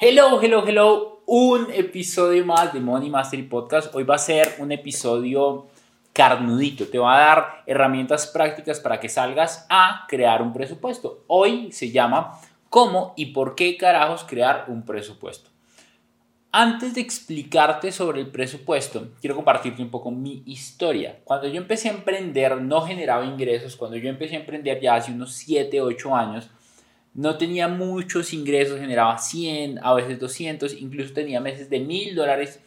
Hello, hello, hello. Un episodio más de Money Mastery Podcast. Hoy va a ser un episodio carnudito. Te va a dar herramientas prácticas para que salgas a crear un presupuesto. Hoy se llama ¿Cómo y por qué carajos crear un presupuesto? Antes de explicarte sobre el presupuesto, quiero compartirte un poco mi historia. Cuando yo empecé a emprender, no generaba ingresos. Cuando yo empecé a emprender ya hace unos 7, 8 años, no tenía muchos ingresos, generaba 100, a veces 200, incluso tenía meses de 1000 dólares,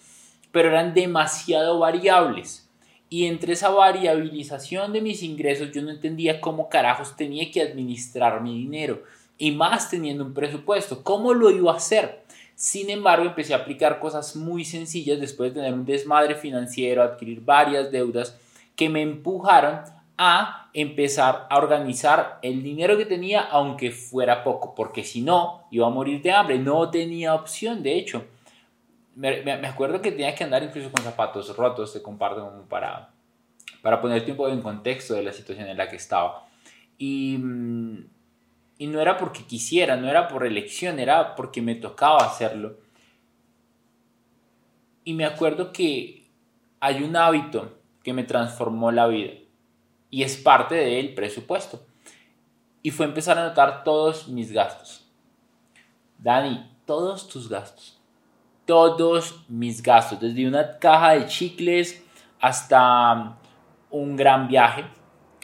pero eran demasiado variables. Y entre esa variabilización de mis ingresos yo no entendía cómo carajos tenía que administrar mi dinero. Y más teniendo un presupuesto, ¿cómo lo iba a hacer? Sin embargo, empecé a aplicar cosas muy sencillas después de tener un desmadre financiero, adquirir varias deudas que me empujaron a empezar a organizar el dinero que tenía, aunque fuera poco, porque si no, iba a morir de hambre, no tenía opción, de hecho. Me, me, acuerdo que tenía que andar incluso con zapatos rotos, te comparto para, para poner tiempo en contexto de la situación en la que estaba. Y, y no era porque quisiera, no era por elección, era porque me tocaba hacerlo. Y me acuerdo que hay un hábito que me transformó la vida y es parte del presupuesto. Y fue empezar a anotar todos mis gastos. Dani, todos tus gastos. Todos mis gastos, desde una caja de chicles hasta un gran viaje.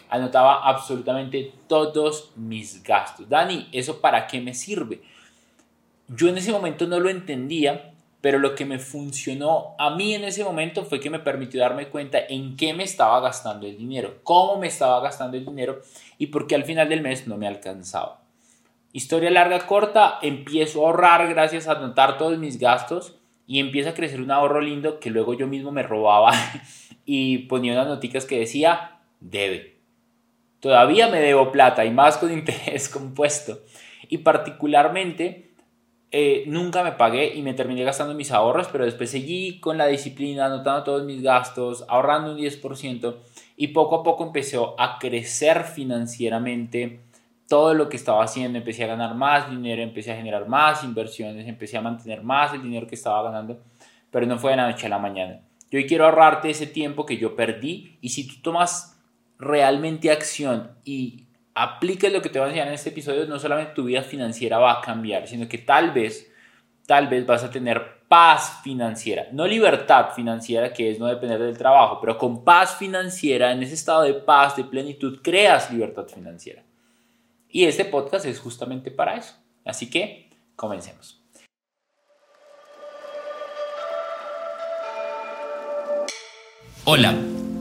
Anotaba absolutamente todos mis gastos. Dani, ¿eso para qué me sirve? Yo en ese momento no lo entendía, pero lo que me funcionó a mí en ese momento fue que me permitió darme cuenta en qué me estaba gastando el dinero, cómo me estaba gastando el dinero y por qué al final del mes no me alcanzaba. Historia larga, corta, empiezo a ahorrar gracias a anotar todos mis gastos y empieza a crecer un ahorro lindo que luego yo mismo me robaba y ponía unas noticas que decía debe. Todavía me debo plata y más con interés compuesto. Y particularmente eh, nunca me pagué y me terminé gastando mis ahorros, pero después seguí con la disciplina, anotando todos mis gastos, ahorrando un 10% y poco a poco empezó a crecer financieramente todo lo que estaba haciendo, empecé a ganar más dinero, empecé a generar más inversiones, empecé a mantener más el dinero que estaba ganando, pero no fue de la noche a la mañana. Yo quiero ahorrarte ese tiempo que yo perdí y si tú tomas realmente acción y apliques lo que te voy a enseñar en este episodio, no solamente tu vida financiera va a cambiar, sino que tal vez, tal vez vas a tener paz financiera, no libertad financiera, que es no depender del trabajo, pero con paz financiera, en ese estado de paz, de plenitud, creas libertad financiera. Y este podcast es justamente para eso. Así que, comencemos. Hola.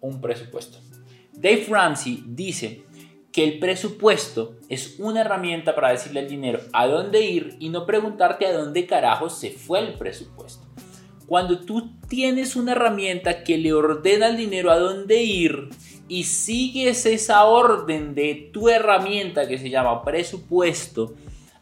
un presupuesto. Dave Ramsey dice que el presupuesto es una herramienta para decirle al dinero a dónde ir y no preguntarte a dónde carajo se fue el presupuesto. Cuando tú tienes una herramienta que le ordena al dinero a dónde ir y sigues esa orden de tu herramienta que se llama presupuesto,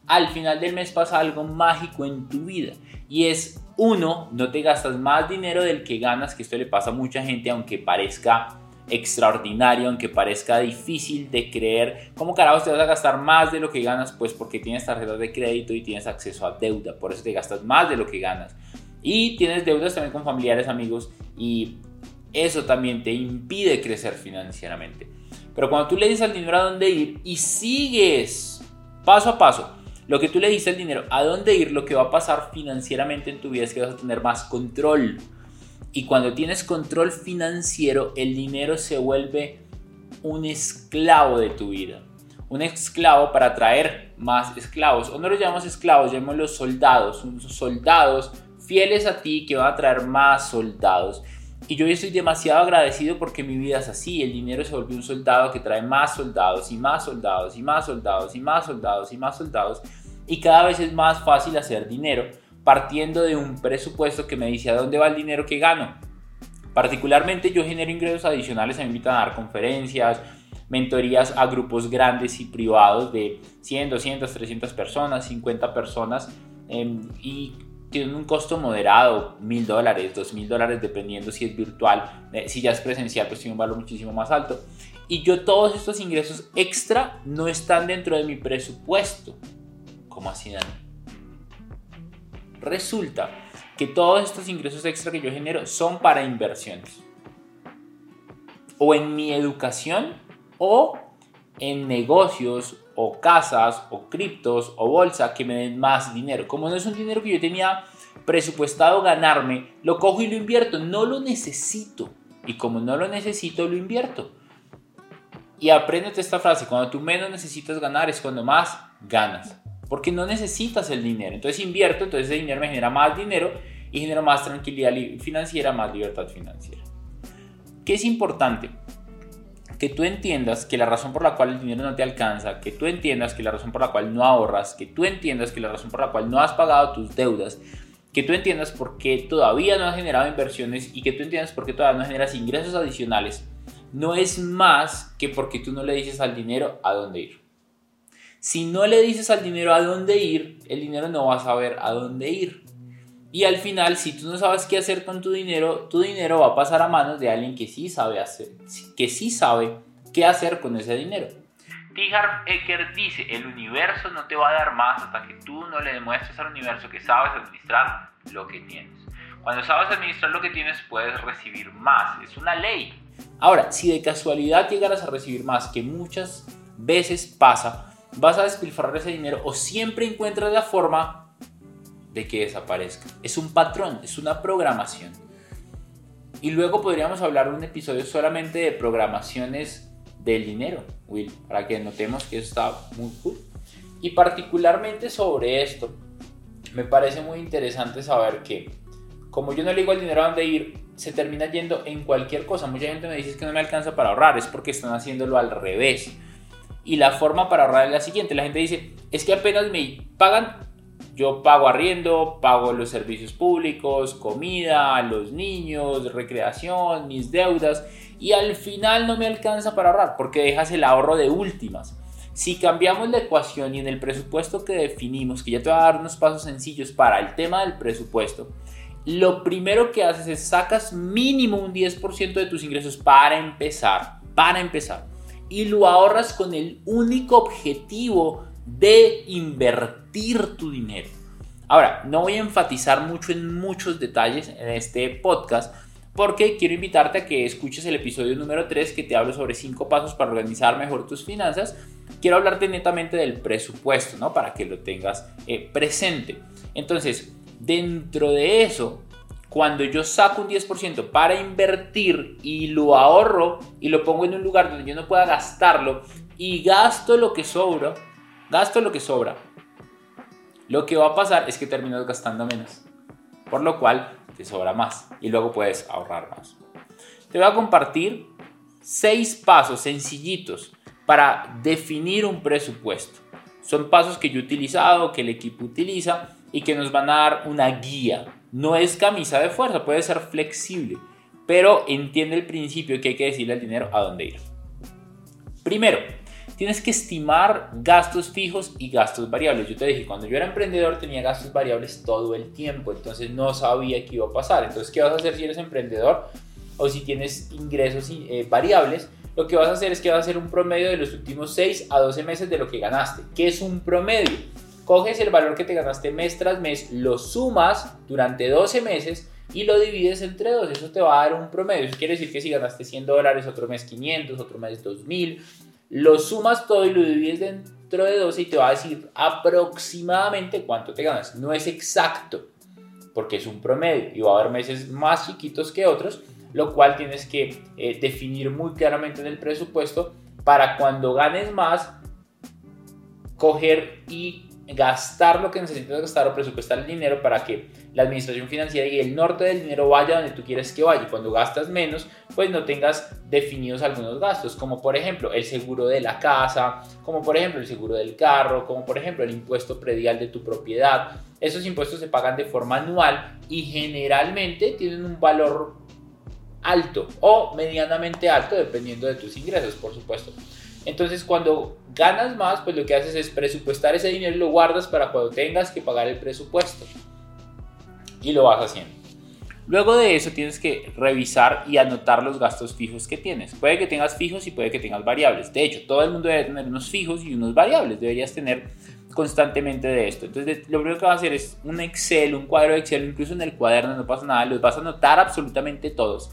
al final del mes pasa algo mágico en tu vida y es uno, no te gastas más dinero del que ganas, que esto le pasa a mucha gente, aunque parezca extraordinario, aunque parezca difícil de creer. ¿Cómo carajos te vas a gastar más de lo que ganas? Pues porque tienes tarjetas de crédito y tienes acceso a deuda, por eso te gastas más de lo que ganas. Y tienes deudas también con familiares, amigos, y eso también te impide crecer financieramente. Pero cuando tú le dices al dinero a dónde ir y sigues paso a paso lo que tú le dices al dinero, a dónde ir, lo que va a pasar financieramente en tu vida es que vas a tener más control. Y cuando tienes control financiero, el dinero se vuelve un esclavo de tu vida. un esclavo para traer más esclavos. O no los llamamos esclavos, llamémoslos soldados. Soldados fieles a ti que van a traer más soldados. Y yo estoy demasiado agradecido porque mi vida es así. El dinero se volvió un soldado que trae más soldados y más soldados y más soldados y más soldados y más soldados. Cada vez es más fácil hacer dinero partiendo de un presupuesto que me dice a dónde va el dinero que gano. Particularmente yo genero ingresos adicionales, me invitan a dar conferencias, mentorías a grupos grandes y privados de 100, 200, 300 personas, 50 personas em, y tienen un costo moderado, mil dólares, dos mil dólares, dependiendo si es virtual, eh, si ya es presencial, pues tiene un valor muchísimo más alto. Y yo todos estos ingresos extra no están dentro de mi presupuesto. ¿Cómo así, Dani? Resulta que todos estos ingresos extra que yo genero son para inversiones. O en mi educación o en negocios o casas o criptos o bolsa que me den más dinero. Como no es un dinero que yo tenía presupuestado ganarme, lo cojo y lo invierto. No lo necesito. Y como no lo necesito, lo invierto. Y apréndete esta frase, cuando tú menos necesitas ganar es cuando más ganas. Porque no necesitas el dinero. Entonces invierto, entonces ese dinero me genera más dinero y genera más tranquilidad financiera, más libertad financiera. ¿Qué es importante? que tú entiendas que la razón por la cual el dinero no te alcanza, que tú entiendas que la razón por la cual no ahorras, que tú entiendas que la razón por la cual no has pagado tus deudas, que tú entiendas por qué todavía no has generado inversiones y que tú entiendas por qué todavía no generas ingresos adicionales, no es más que porque tú no le dices al dinero a dónde ir. Si no le dices al dinero a dónde ir, el dinero no va a saber a dónde ir. Y al final, si tú no sabes qué hacer con tu dinero, tu dinero va a pasar a manos de alguien que sí sabe hacer, que sí sabe qué hacer con ese dinero. T. Harv Eker dice, el universo no te va a dar más hasta que tú no le demuestres al universo que sabes administrar lo que tienes. Cuando sabes administrar lo que tienes, puedes recibir más. Es una ley. Ahora, si de casualidad llegaras a recibir más, que muchas veces pasa, vas a despilfarrar ese dinero o siempre encuentras la forma de que desaparezca. Es un patrón, es una programación. Y luego podríamos hablar un episodio solamente de programaciones del dinero, Will, para que notemos que está muy cool. Y particularmente sobre esto, me parece muy interesante saber que, como yo no le digo al dinero a dónde ir, se termina yendo en cualquier cosa. Mucha gente me dice que no me alcanza para ahorrar, es porque están haciéndolo al revés. Y la forma para ahorrar es la siguiente: la gente dice, es que apenas me pagan yo pago arriendo, pago los servicios públicos, comida, los niños, recreación, mis deudas y al final no me alcanza para ahorrar porque dejas el ahorro de últimas. Si cambiamos la ecuación y en el presupuesto que definimos, que ya te voy a dar unos pasos sencillos para el tema del presupuesto, lo primero que haces es sacas mínimo un 10% de tus ingresos para empezar, para empezar, y lo ahorras con el único objetivo de invertir tu dinero. Ahora, no voy a enfatizar mucho en muchos detalles en este podcast porque quiero invitarte a que escuches el episodio número 3 que te hablo sobre 5 pasos para organizar mejor tus finanzas. Quiero hablarte netamente del presupuesto, ¿no? Para que lo tengas eh, presente. Entonces, dentro de eso, cuando yo saco un 10% para invertir y lo ahorro y lo pongo en un lugar donde yo no pueda gastarlo y gasto lo que sobra, gasto lo que sobra, lo que va a pasar es que terminas gastando menos, por lo cual te sobra más y luego puedes ahorrar más. Te voy a compartir seis pasos sencillitos para definir un presupuesto. Son pasos que yo he utilizado, que el equipo utiliza y que nos van a dar una guía. No es camisa de fuerza, puede ser flexible, pero entiende el principio que hay que decirle al dinero a dónde ir. Primero, tienes que estimar gastos fijos y gastos variables. Yo te dije, cuando yo era emprendedor tenía gastos variables todo el tiempo, entonces no sabía qué iba a pasar. Entonces, ¿qué vas a hacer si eres emprendedor o si tienes ingresos eh, variables? Lo que vas a hacer es que vas a hacer un promedio de los últimos 6 a 12 meses de lo que ganaste. ¿Qué es un promedio? Coges el valor que te ganaste mes tras mes, lo sumas durante 12 meses y lo divides entre dos. Eso te va a dar un promedio. Eso quiere decir que si ganaste 100 dólares, otro mes 500, otro mes 2000, lo sumas todo y lo divides dentro de 12 y te va a decir aproximadamente cuánto te ganas. No es exacto, porque es un promedio y va a haber meses más chiquitos que otros, lo cual tienes que eh, definir muy claramente en el presupuesto para cuando ganes más coger y gastar lo que necesitas gastar o presupuestar el dinero para que la administración financiera y el norte del dinero vaya donde tú quieres que vaya. Y cuando gastas menos, pues no tengas definidos algunos gastos, como por ejemplo el seguro de la casa, como por ejemplo el seguro del carro, como por ejemplo el impuesto predial de tu propiedad. Esos impuestos se pagan de forma anual y generalmente tienen un valor alto o medianamente alto dependiendo de tus ingresos, por supuesto. Entonces, cuando ganas más, pues lo que haces es presupuestar ese dinero y lo guardas para cuando tengas que pagar el presupuesto. Y lo vas haciendo. Luego de eso tienes que revisar y anotar los gastos fijos que tienes. Puede que tengas fijos y puede que tengas variables. De hecho, todo el mundo debe tener unos fijos y unos variables. Deberías tener constantemente de esto. Entonces, lo primero que vas a hacer es un Excel, un cuadro de Excel, incluso en el cuaderno, no pasa nada, los vas a anotar absolutamente todos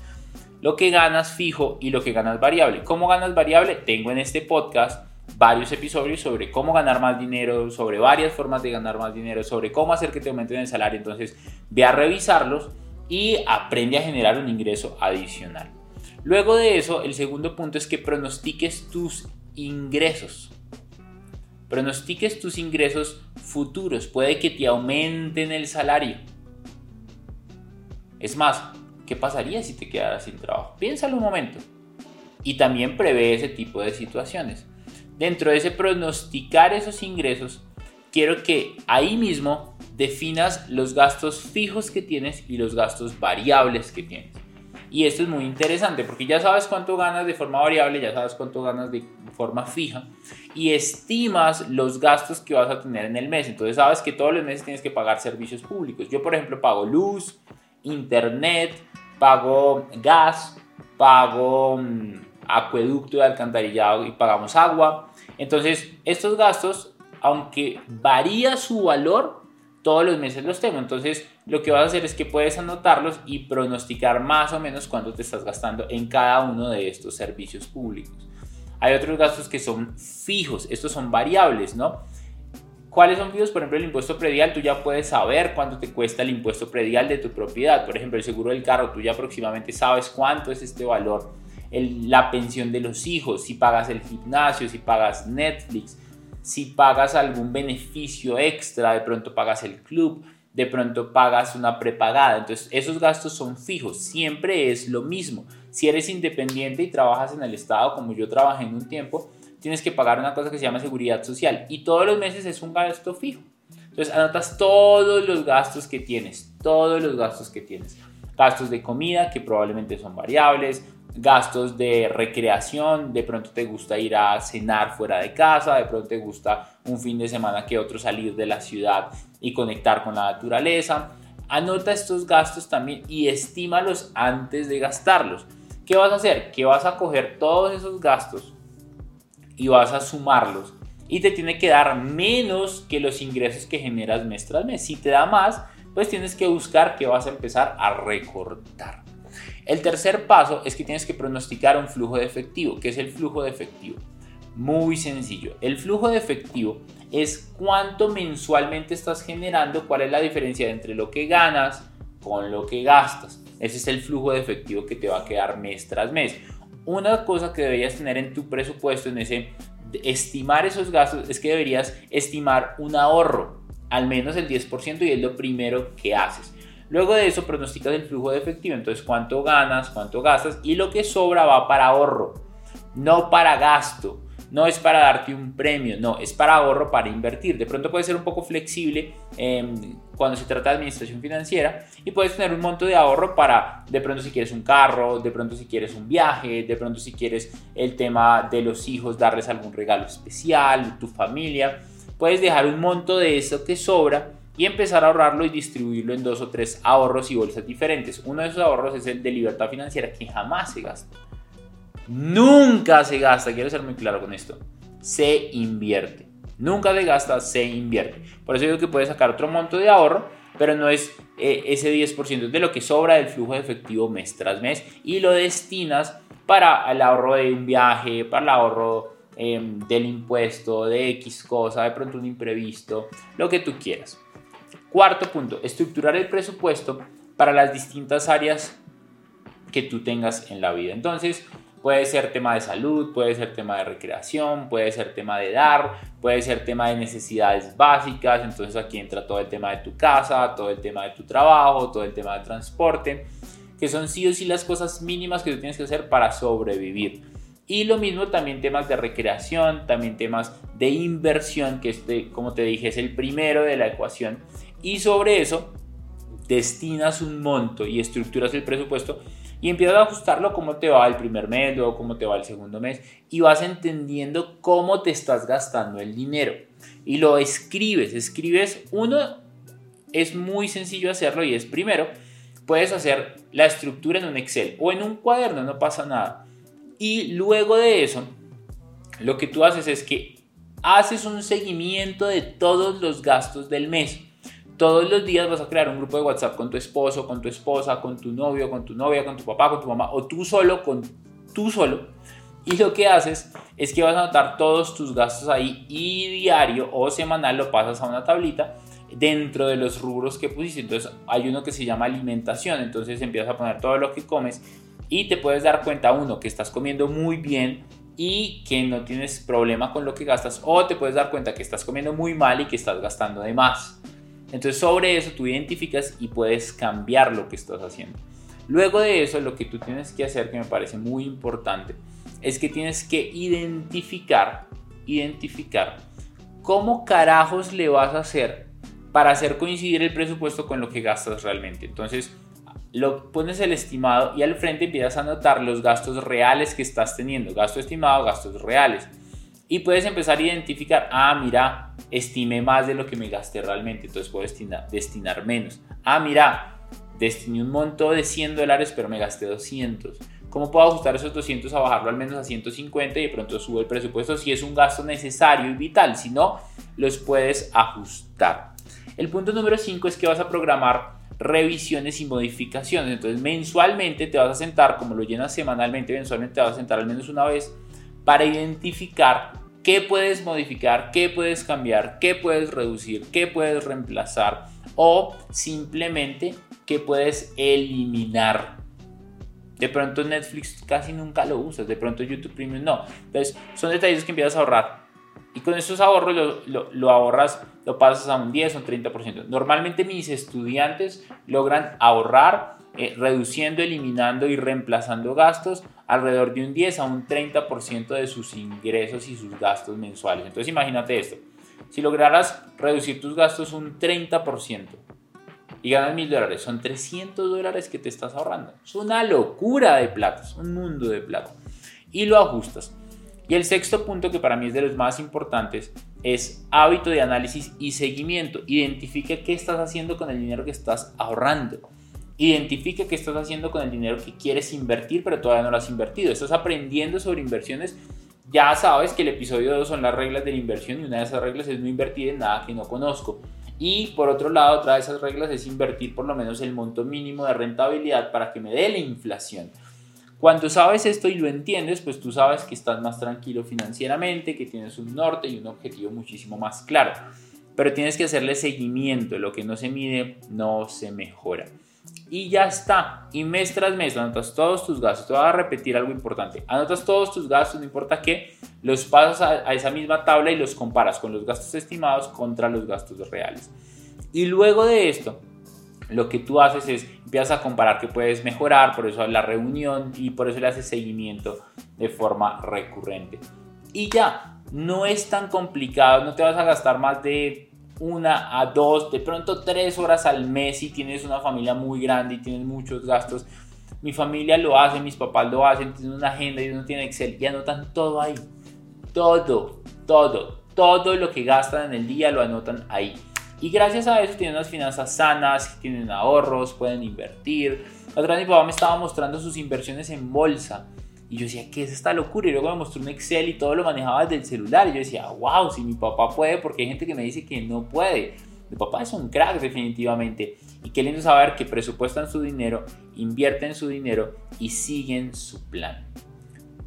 lo que ganas fijo y lo que ganas variable. ¿Cómo ganas variable? Tengo en este podcast varios episodios sobre cómo ganar más dinero, sobre varias formas de ganar más dinero, sobre cómo hacer que te aumenten el salario. Entonces, ve a revisarlos y aprende a generar un ingreso adicional. Luego de eso, el segundo punto es que pronostiques tus ingresos. Pronostiques tus ingresos futuros. Puede que te aumenten el salario. Es más, ¿Qué pasaría si te quedaras sin trabajo? Piénsalo un momento. Y también prevé ese tipo de situaciones. Dentro de ese pronosticar esos ingresos, quiero que ahí mismo definas los gastos fijos que tienes y los gastos variables que tienes. Y esto es muy interesante porque ya sabes cuánto ganas de forma variable, ya sabes cuánto ganas de forma fija y estimas los gastos que vas a tener en el mes. Entonces sabes que todos los meses tienes que pagar servicios públicos. Yo, por ejemplo, pago luz, internet, pago gas, pago mm, acueducto de alcantarillado y pagamos agua. Entonces, estos gastos, aunque varía su valor, todos los meses los tengo. Entonces, lo que vas a hacer es que puedes anotarlos y pronosticar más o menos cuánto te estás gastando en cada uno de estos servicios públicos. Hay otros gastos que son fijos, estos son variables, ¿no? ¿Cuáles son fijos? Por ejemplo, el impuesto predial, tú ya puedes saber cuánto te cuesta el impuesto predial de tu propiedad. Por ejemplo, el seguro del carro, tú ya aproximadamente sabes cuánto es este valor. la pensión de los hijos, si pagas el gimnasio, si pagas Netflix, si pagas algún beneficio extra, de pronto pagas el club, de pronto pagas una prepagada. Entonces, esos gastos son fijos, siempre es lo mismo. Si eres independiente y trabajas en el Estado, como yo trabajé en un tiempo, tienes que pagar una cosa que se llama seguridad social y todos los meses es un gasto fijo. Entonces anotas todos los gastos que tienes, todos los gastos que tienes. Gastos de comida que probablemente son variables, gastos de recreación, de pronto te gusta ir a cenar fuera de casa, de pronto te gusta un fin de semana que otro salir de la ciudad y conectar con la naturaleza. Anota estos gastos también y estímalos antes de gastarlos. ¿Qué vas a hacer? Que vas a coger todos esos gastos y vas a sumarlos y te tiene que dar menos que los ingresos que generas mes tras mes. Si te da más, pues tienes que buscar que vas a empezar a recortar. El tercer paso es que tienes que pronosticar un flujo de efectivo. ¿Qué es el flujo de efectivo? Muy sencillo. El flujo de efectivo es cuánto mensualmente estás generando, cuál es la diferencia entre lo que ganas con lo que gastas. Ese es el flujo de efectivo que te va a quedar mes tras mes. Una cosa que deberías tener en tu presupuesto, en ese estimar esos gastos, es que deberías estimar un ahorro, al menos el 10% y es lo primero que haces. Luego de eso pronosticas el flujo de efectivo, entonces cuánto ganas, cuánto gastas y lo que sobra va para ahorro, no para gasto no es para darte un premio, no, es para ahorro, para invertir. De pronto puede ser un poco flexible em, cuando se trata de administración financiera y puedes tener un monto de ahorro para, de pronto si quieres un carro, de pronto si quieres un viaje, de pronto si quieres el tema de los hijos, darles algún regalo especial, tu familia. Puedes dejar un monto de eso que sobra y empezar a ahorrarlo y distribuirlo en dos o tres ahorros y bolsas diferentes. Uno de esos ahorros es el de libertad financiera que jamás se gasta. Nunca se gasta, quiero ser muy claro con esto. Se invierte. Nunca se gasta, se invierte. Por eso digo que puedes sacar otro monto de ahorro, pero no es eh, ese 10% de lo que sobra del flujo de efectivo mes tras mes y lo destinas para el ahorro de un viaje, para el ahorro em, del impuesto, de X cosa, de pronto un imprevisto, lo que tú quieras. Cuarto punto, estructurar el presupuesto para las distintas áreas que tú tengas en la vida. Entonces, Puede ser tema de salud, puede ser tema de recreación, puede ser tema de dar, puede ser tema de necesidades básicas. Entonces aquí entra todo el tema de tu casa, todo el tema de tu trabajo, todo el tema de transporte, que son sí o sí las cosas mínimas que tú tienes que hacer para sobrevivir. Y lo mismo también temas de recreación, también temas de inversión, que este, como te dije, es el primero de la ecuación. Y sobre eso destinas un monto y estructuras el presupuesto y empiezas a ajustarlo cómo te va el primer mes, luego cómo te va el segundo mes y vas entendiendo cómo te estás gastando el dinero. Y lo escribes, escribes uno, es muy sencillo hacerlo y es primero, puedes hacer la estructura en un Excel o en un cuaderno, no pasa nada. Y luego de eso, lo que tú haces es que haces un seguimiento de todos los gastos del mes todos los días vas a crear un grupo de WhatsApp con tu esposo, con tu esposa, con tu novio, con tu novia, con tu papá, con tu mamá, o tú solo, con tú solo. Y lo que haces es que vas a anotar todos tus gastos ahí y diario o semanal lo pasas a una tablita dentro de los rubros que pusiste. Entonces hay uno que se llama alimentación, entonces empiezas a poner todo lo que comes y te puedes dar cuenta, uno, que estás comiendo muy bien y que no tienes problema con lo que gastas, o te puedes dar cuenta que estás comiendo muy mal y que estás gastando de más. Entonces sobre eso tú identificas y puedes cambiar lo que estás haciendo. Luego de eso lo que tú tienes que hacer, que me parece muy importante, es que tienes que identificar, identificar cómo carajos le vas a hacer para hacer coincidir el presupuesto con lo que gastas realmente. Entonces, lo pones el estimado y al frente empiezas a anotar los gastos reales que estás teniendo, gasto estimado, gastos reales. Y puedes empezar a identificar, ah, mira, estimé más de lo que me gasté realmente, entonces puedo destinar, menos. Ah, mira, destiné un monto de 100 dólares, pero me gasté 200. ¿Cómo puedo ajustar esos 200 a bajarlo al menos a 150 y de pronto subo el presupuesto si es un gasto necesario y vital? Si no, los puedes ajustar. El punto número 5 es que vas a programar revisiones y modificaciones. Entonces mensualmente te vas a sentar, como lo llenas semanalmente, mensualmente te vas a sentar al menos una vez para identificar qué puedes modificar, qué puedes cambiar, qué puedes reducir, qué puedes reemplazar o simplemente qué puedes eliminar. De pronto Netflix casi nunca lo usas, de pronto YouTube Premium no. Entonces son detalles que empiezas a ahorrar. Y con esos ahorros lo, ahorras, lo pasas a un 10 o un 30%. Normalmente mis estudiantes logran ahorrar eh, reduciendo, eliminando y reemplazando gastos alrededor de un 10 a un 30% de sus ingresos y sus gastos mensuales. Entonces imagínate esto, si lograras reducir tus gastos un 30% y ganas mil dólares, son 300 dólares que te estás ahorrando. Es una locura de plata, es un mundo de plata. Y lo ajustas. Y el sexto punto que para mí es de los más importantes es hábito de análisis y seguimiento. Identifica qué estás haciendo con el dinero que estás ahorrando. Identifica qué estás haciendo con el dinero que quieres invertir, pero todavía no lo has invertido. Estás aprendiendo sobre inversiones. Ya sabes que el episodio 2 son las reglas de la inversión y una de esas reglas es no invertir en nada que no conozco. Y por otro lado, otra de esas reglas es invertir por lo menos el monto mínimo de rentabilidad para que me dé la inflación. Cuando sabes esto y lo entiendes, pues tú sabes que estás más tranquilo financieramente, que tienes un norte y un objetivo muchísimo más claro. Pero tienes que hacerle seguimiento, lo que no se mide no se mejora y ya está. Y mes tras mes anotas todos tus gastos. Te voy a repetir algo importante. Anotas todos tus gastos, no importa qué, los pasas a, esa misma tabla y los comparas con los gastos estimados contra los gastos reales. Y luego de esto, lo que tú haces es empiezas a comparar que puedes mejorar, por eso la reunión y por eso le haces seguimiento de forma recurrente. Y ya, no es tan complicado, no te vas a gastar más de una a dos, de pronto tres horas al mes si tienes una familia muy grande y tienes muchos gastos. Mi familia lo hace, mis papás lo hacen, tienen una agenda y uno tiene Excel y anotan todo ahí. Todo, todo, todo lo que gastan en el día lo anotan ahí. Y gracias a eso tienen unas finanzas sanas, tienen ahorros, pueden invertir. otra vez mi papá me estaba mostrando sus inversiones en bolsa y yo decía, ¿qué es esta locura? Y luego me mostró un Excel y todo lo manejaba desde el celular. Y yo decía, wow, si mi papá puede, porque hay gente que me dice que no puede. Mi papá es un crack definitivamente. Y qué lindo saber que presupuestan su dinero, invierten su dinero y siguen su plan.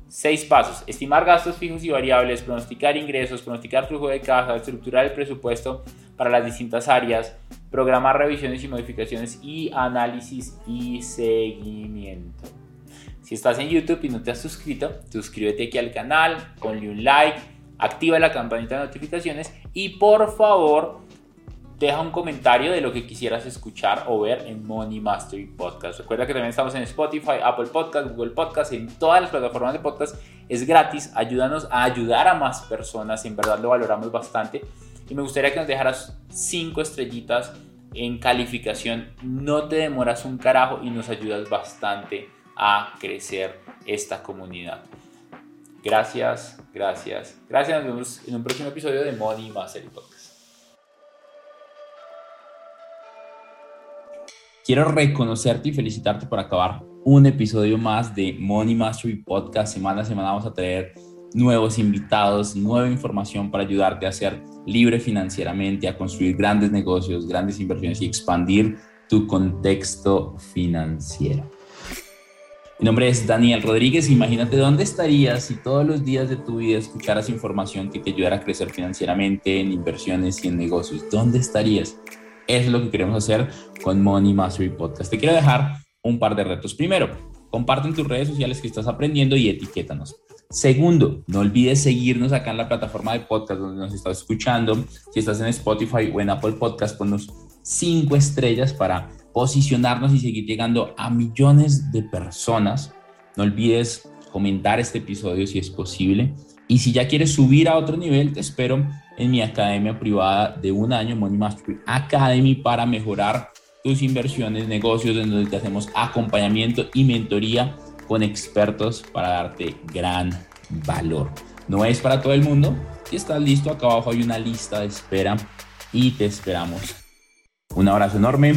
Seis pasos. Estimar gastos fijos y variables, pronosticar ingresos, pronosticar flujo de caja, estructurar el presupuesto para las distintas áreas, programar revisiones y modificaciones y análisis y seguimiento. Si estás en YouTube y no te has suscrito, suscríbete aquí al canal, ponle un like, activa la campanita de notificaciones y por favor deja un comentario de lo que quisieras escuchar o ver en Money Mastery Podcast. Recuerda que también estamos en Spotify, Apple Podcast, Google Podcast, en todas las plataformas de podcast. Es gratis, ayúdanos a ayudar a más personas, en verdad lo valoramos bastante. Y me gustaría que nos dejaras 5 estrellitas en calificación. No te demoras un carajo y nos ayudas bastante a crecer esta comunidad. Gracias, gracias, gracias. Nos vemos en un próximo episodio de Money Mastery Podcast. Quiero reconocerte y felicitarte por acabar un episodio más de Money Mastery Podcast. Semana a semana vamos a traer nuevos invitados, nueva información para ayudarte a ser libre financieramente, a construir grandes negocios, grandes inversiones y expandir tu contexto financiero. Mi nombre es Daniel Rodríguez. Imagínate dónde estarías si todos los días de tu vida escucharas información que te ayudara a crecer financieramente en inversiones y en negocios. ¿Dónde estarías? Es lo que queremos hacer con Money Mastery Podcast. Te quiero dejar un par de retos. Primero, comparte en tus redes sociales que estás aprendiendo y etiquétanos. Segundo, no olvides seguirnos acá en la plataforma de podcast donde nos estás escuchando. Si estás en Spotify o en Apple Podcast, ponnos cinco estrellas para posicionarnos y seguir llegando a millones de personas. No olvides comentar este episodio si es posible. Y si ya quieres subir a otro nivel, te espero en mi academia privada de un año, Money Mastery Academy, para mejorar tus inversiones, negocios, en donde te hacemos acompañamiento y mentoría con expertos para darte gran valor. No es para todo el mundo. Si estás listo, acá abajo hay una lista de espera y te esperamos. Un abrazo enorme.